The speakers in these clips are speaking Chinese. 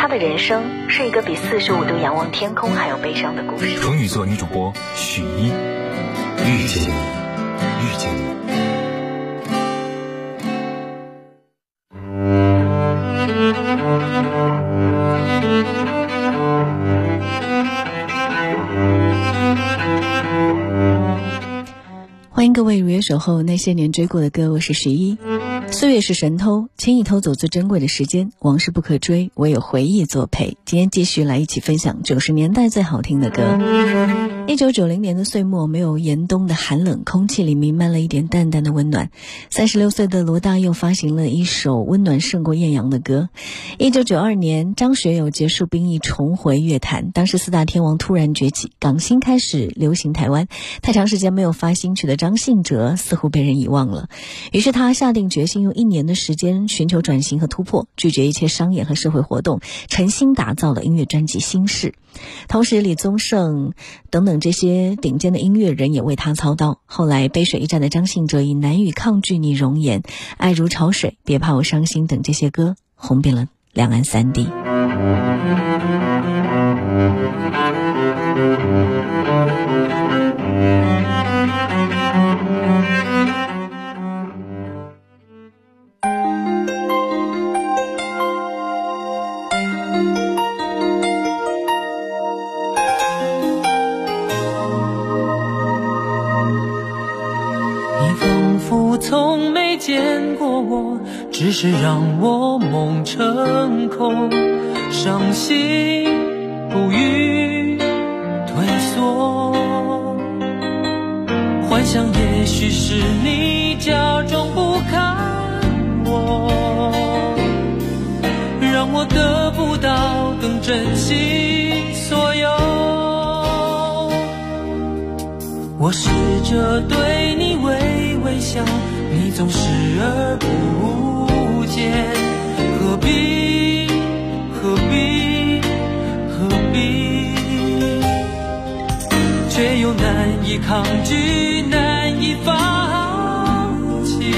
他的人生是一个比四十五度仰望天空还要悲伤的故事。处女座女主播许一，遇见你，遇见你。欢迎各位如约守候那些年追过的歌，我是十一。岁月是神偷，轻易偷走最珍贵的时间。往事不可追，唯有回忆作陪。今天继续来一起分享九十年代最好听的歌。一九九零年的岁末，没有严冬的寒冷，空气里弥漫了一点淡淡的温暖。三十六岁的罗大佑发行了一首温暖胜过艳阳的歌。一九九二年，张学友结束兵役，重回乐坛。当时四大天王突然崛起，港星开始流行台湾。太长时间没有发新曲的张信哲似乎被人遗忘了，于是他下定决心用一年的时间寻求转型和突破，拒绝一切商业和社会活动，诚心打造了音乐专辑《心事》。同时，李宗盛等等这些顶尖的音乐人也为他操刀。后来，背水一战的张信哲以《难以抗拒你容颜》《爱如潮水》《别怕我伤心》等这些歌红遍了两岸三地。只是让我梦成空，伤心不语退缩。幻想也许是你假装不看我，让我得不到更珍惜所有。我试着对你微微笑，你总视而不何必何必何必，却又难以抗拒，难以放弃。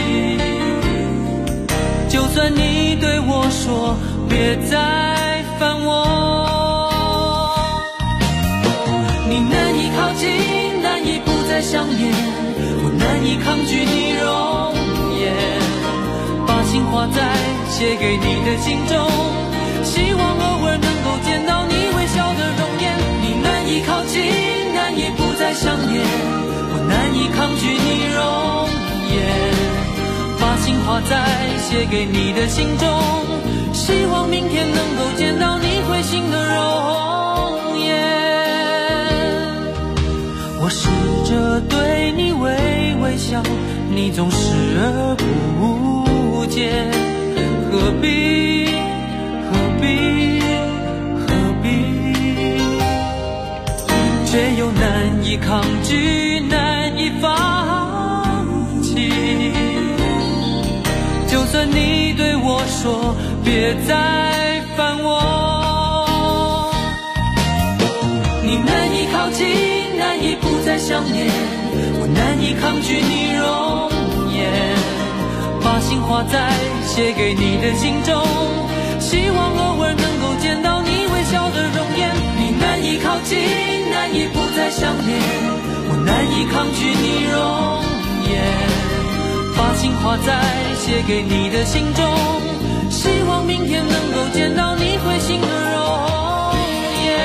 就算你对我说别再烦我。你难以靠近，难以不再想念，我难以抗拒你容，画在写给你的信中，希望偶尔能够见到你微笑的容颜。你难以靠近，难以不再想念，我难以抗拒你容颜，把情画在写给你的信中，希望明天能够见到你会心的容颜。我试着对你微微笑，你总视而不说别再烦我，你难以靠近，难以不再想念，我难以抗拒你容颜，把心画在写给你的信中，希望偶尔能够见到你微笑的容颜。你难以靠近，难以不再想念，我难以抗拒你容颜，把心画在写给你的信中，希望明天能够见到你会心的容颜。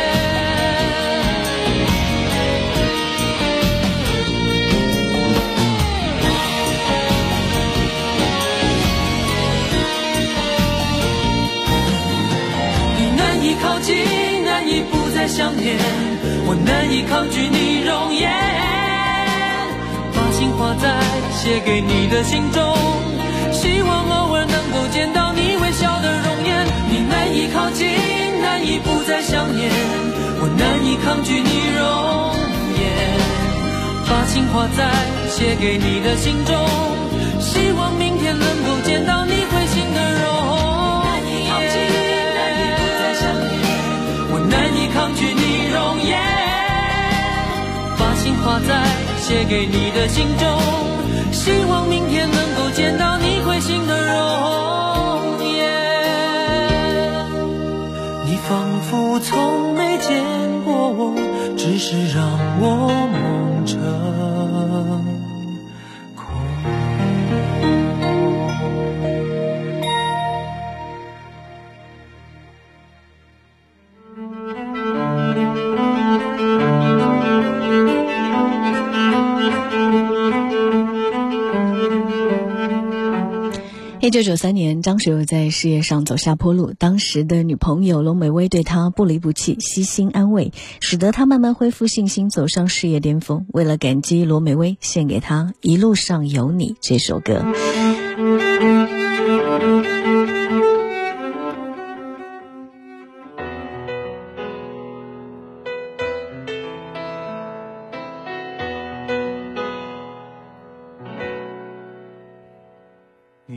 你难以靠近，难以不再想念，我难以抗拒你容颜，把心画在写给你的信中，希望偶尔能够见到你微笑的容颜。你难以靠近，难以不再想念，我难以抗拒你容颜，把情话在写给你的信中，希望明天能够见到你会心的容颜。难以靠近，难以不再想念我难以抗拒你容颜，把情话在写给你的信中，希望明天能够见到你会心的容颜。你仿佛从没见过我，只是让我梦成一九九三年，张学友在事业上走下坡路，当时的女朋友罗美薇对他不离不弃，悉心安慰，使得他慢慢恢复信心，走上事业巅峰。为了感激罗美薇，献给他《一路上有你》这首歌。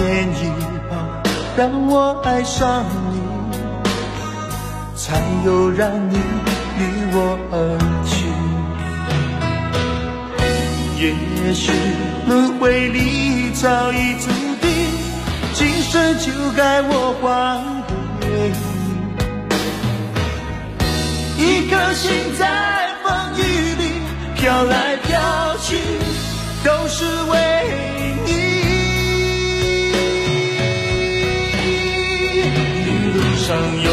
天意吧，让我爱上你，才有让你离我而去。也许轮回里早已注定，今生就该我还给你。一颗心在风雨里飘来飘去，都是为上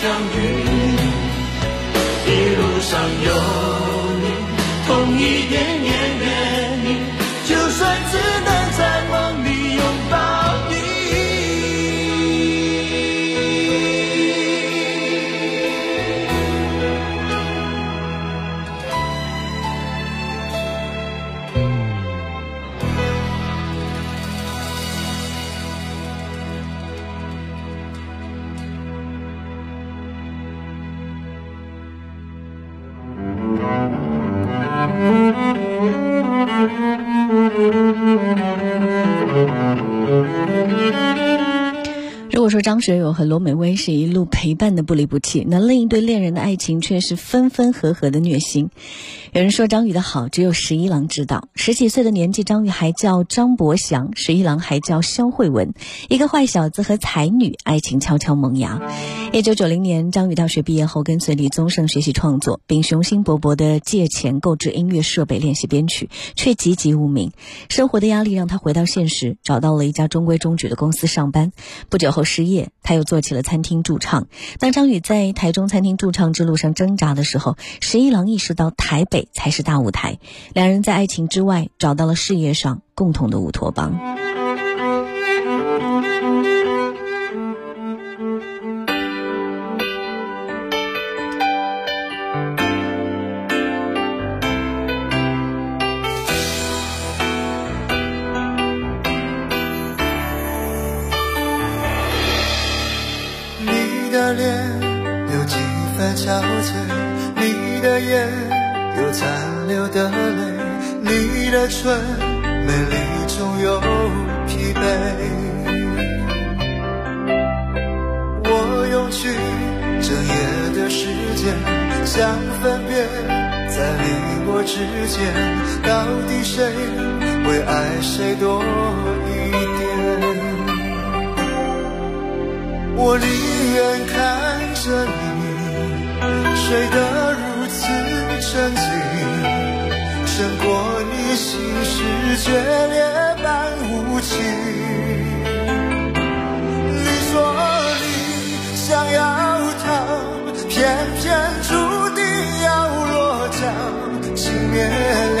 相遇，一路上有你，痛一点也愿意。就算只果说张学友和罗美薇是一路陪伴的不离不弃，那另一对恋人的爱情却是分分合合的虐心。有人说张宇的好只有十一郎知道，十几岁的年纪，张宇还叫张博祥，十一郎还叫肖慧文，一个坏小子和才女，爱情悄悄萌芽。一九九零年，张宇大学毕业后，跟随李宗盛学习创作，并雄心勃勃地借钱购置音乐设备练习编曲，却籍籍无名。生活的压力让他回到现实，找到了一家中规中矩的公司上班。不久后失业，他又做起了餐厅驻唱。当张宇在台中餐厅驻唱之路上挣扎的时候，十一郎意识到台北才是大舞台。两人在爱情之外找到了事业上共同的乌托邦。到底谁会爱谁多一点。我宁愿看着你睡得如此沉静，胜过你心事决裂般无情。你说你想要逃，偏偏注定要落脚。情灭了，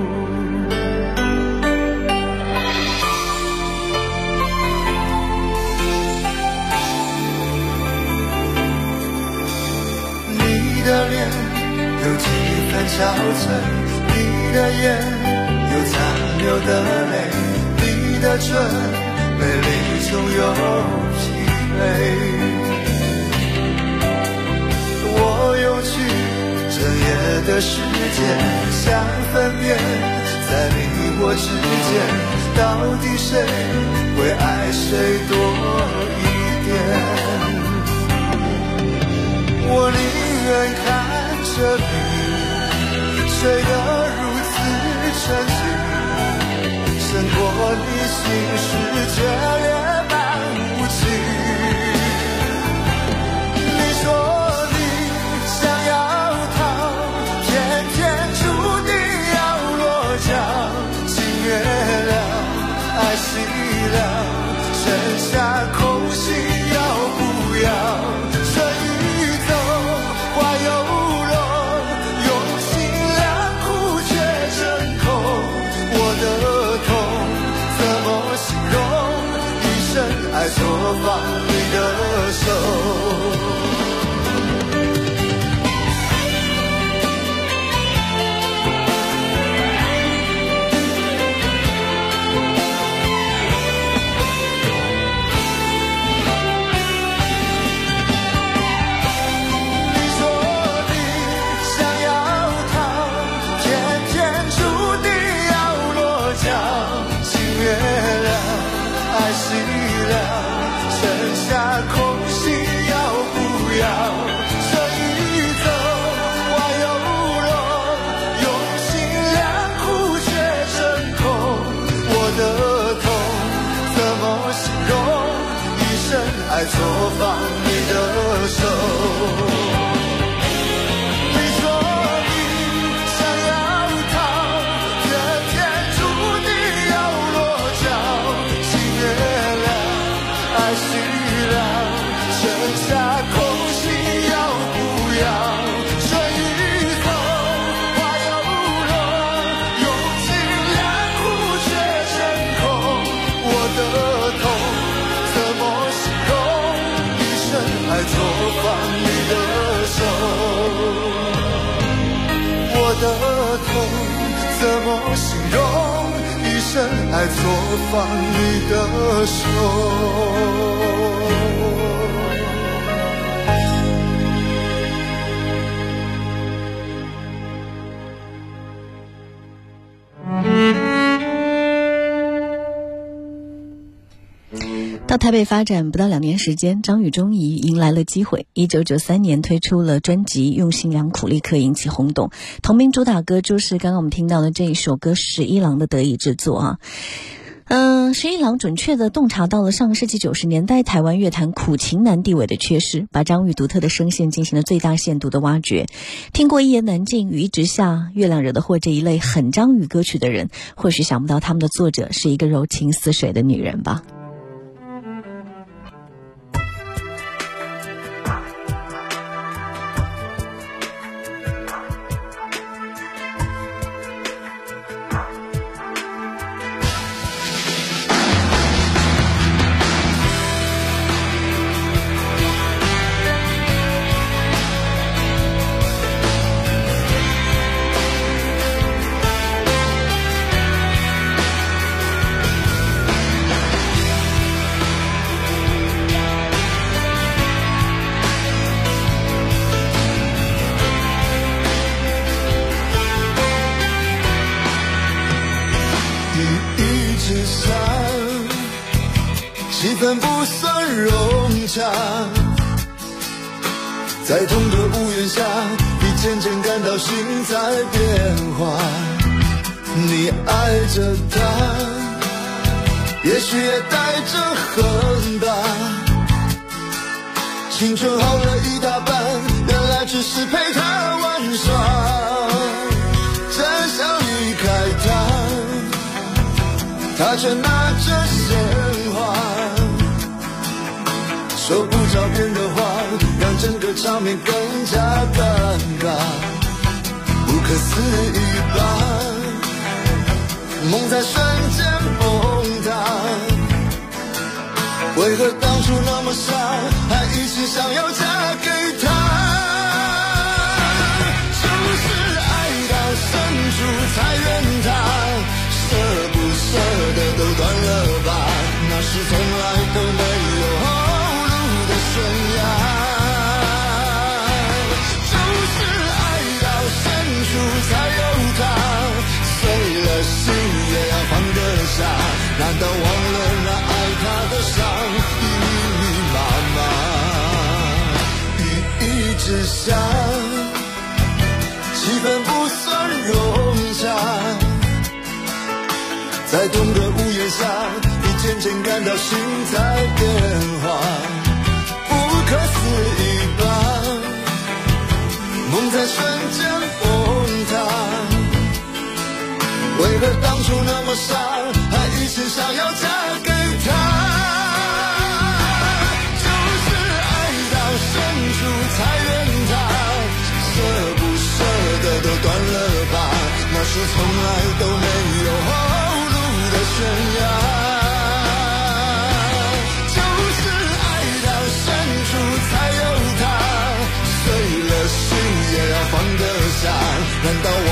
憔悴，你的眼有残留的泪，你的唇美丽中有疲惫。我用去整夜的时间，想分辨在你我之间，到底谁会爱谁多一点。心事千爱错放你的手。说放你的手。到台北发展不到两年时间，张宇终于迎来了机会。一九九三年推出了专辑《用心良苦》，立刻引起轰动。同名主打歌就是刚刚我们听到的这一首歌，十一郎的得意之作啊。嗯，十一郎准确的洞察到了上个世纪九十年代台湾乐坛苦情男地位的缺失，把张宇独特的声线进行了最大限度的挖掘。听过《一言难尽》《雨一直下》《月亮惹的祸》这一类很张宇歌曲的人，或许想不到他们的作者是一个柔情似水的女人吧。雨一直下，气氛不算融洽。在同个屋檐下，你渐渐感到心在变化。你爱着他，也许也带着恨吧。青春耗了一大半，原来只是陪他玩耍。他却拿着鲜花，说不着边的话，让整个场面更加尴尬，不可思议吧？梦在瞬间崩塌，为何当初那么傻，还一心想要嫁给难道忘了那爱他的伤已，密密麻麻？雨一直下，气氛不算融洽。在同个屋檐下，你渐渐感到心在变化，不可思议吧？梦在瞬间崩塌，为何当初那么傻，还一心想要嫁给他？就是爱到深处才怨他，舍不舍得都断了吧，那是从来都没有后路的悬崖。就是爱到深处才有他，碎了心也要放得下。难道忘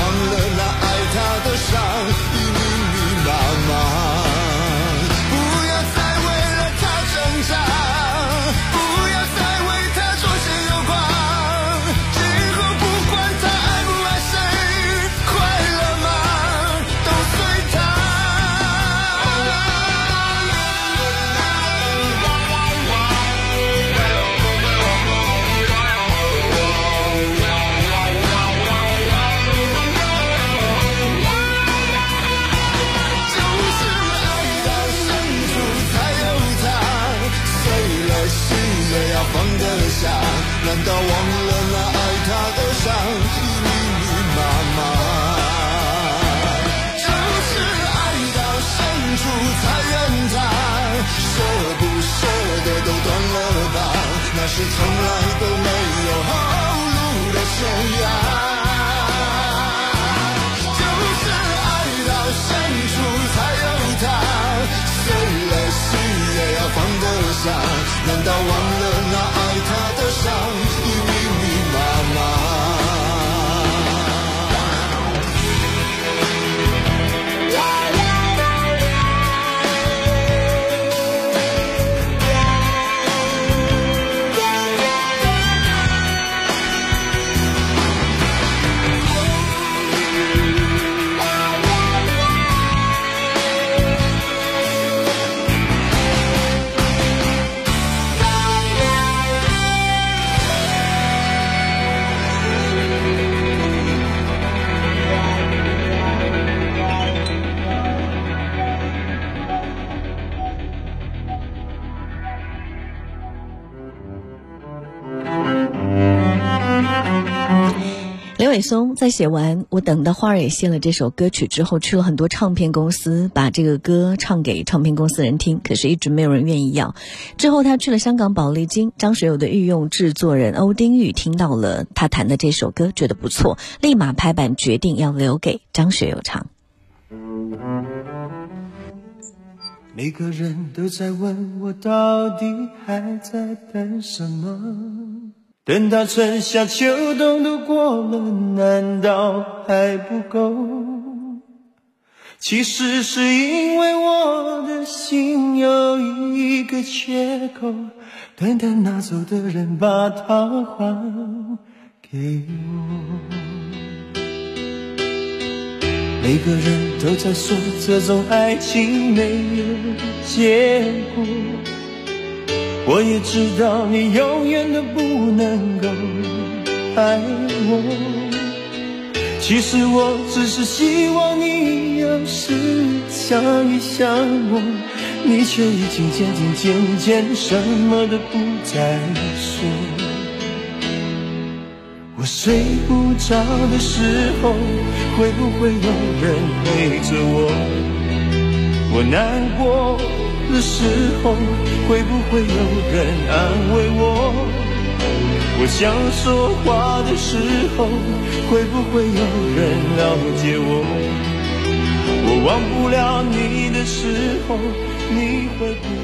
伟松在写完《我等的花儿也谢了》这首歌曲之后，去了很多唱片公司，把这个歌唱给唱片公司人听，可是一直没有人愿意要。之后他去了香港宝丽金，张学友的御用制作人欧丁玉听到了他弹的这首歌，觉得不错，立马拍板决定要留给张学友唱。每个人都在问我，到底还在等什么？等到春夏秋冬都过了，难道还不够？其实是因为我的心有一个缺口，等待拿走的人把它还给我。每个人都在说这种爱情没有结果，我也知道你永远都不能够爱我。其实我只是希望你有时想一想我，你却已经渐渐渐渐什么都不再说。我睡不着的时候，会不会有人陪着我？我难过的时候，会不会有人安慰我？我想说话的时候，会不会有人了解我？我忘不了你的时候，你会不？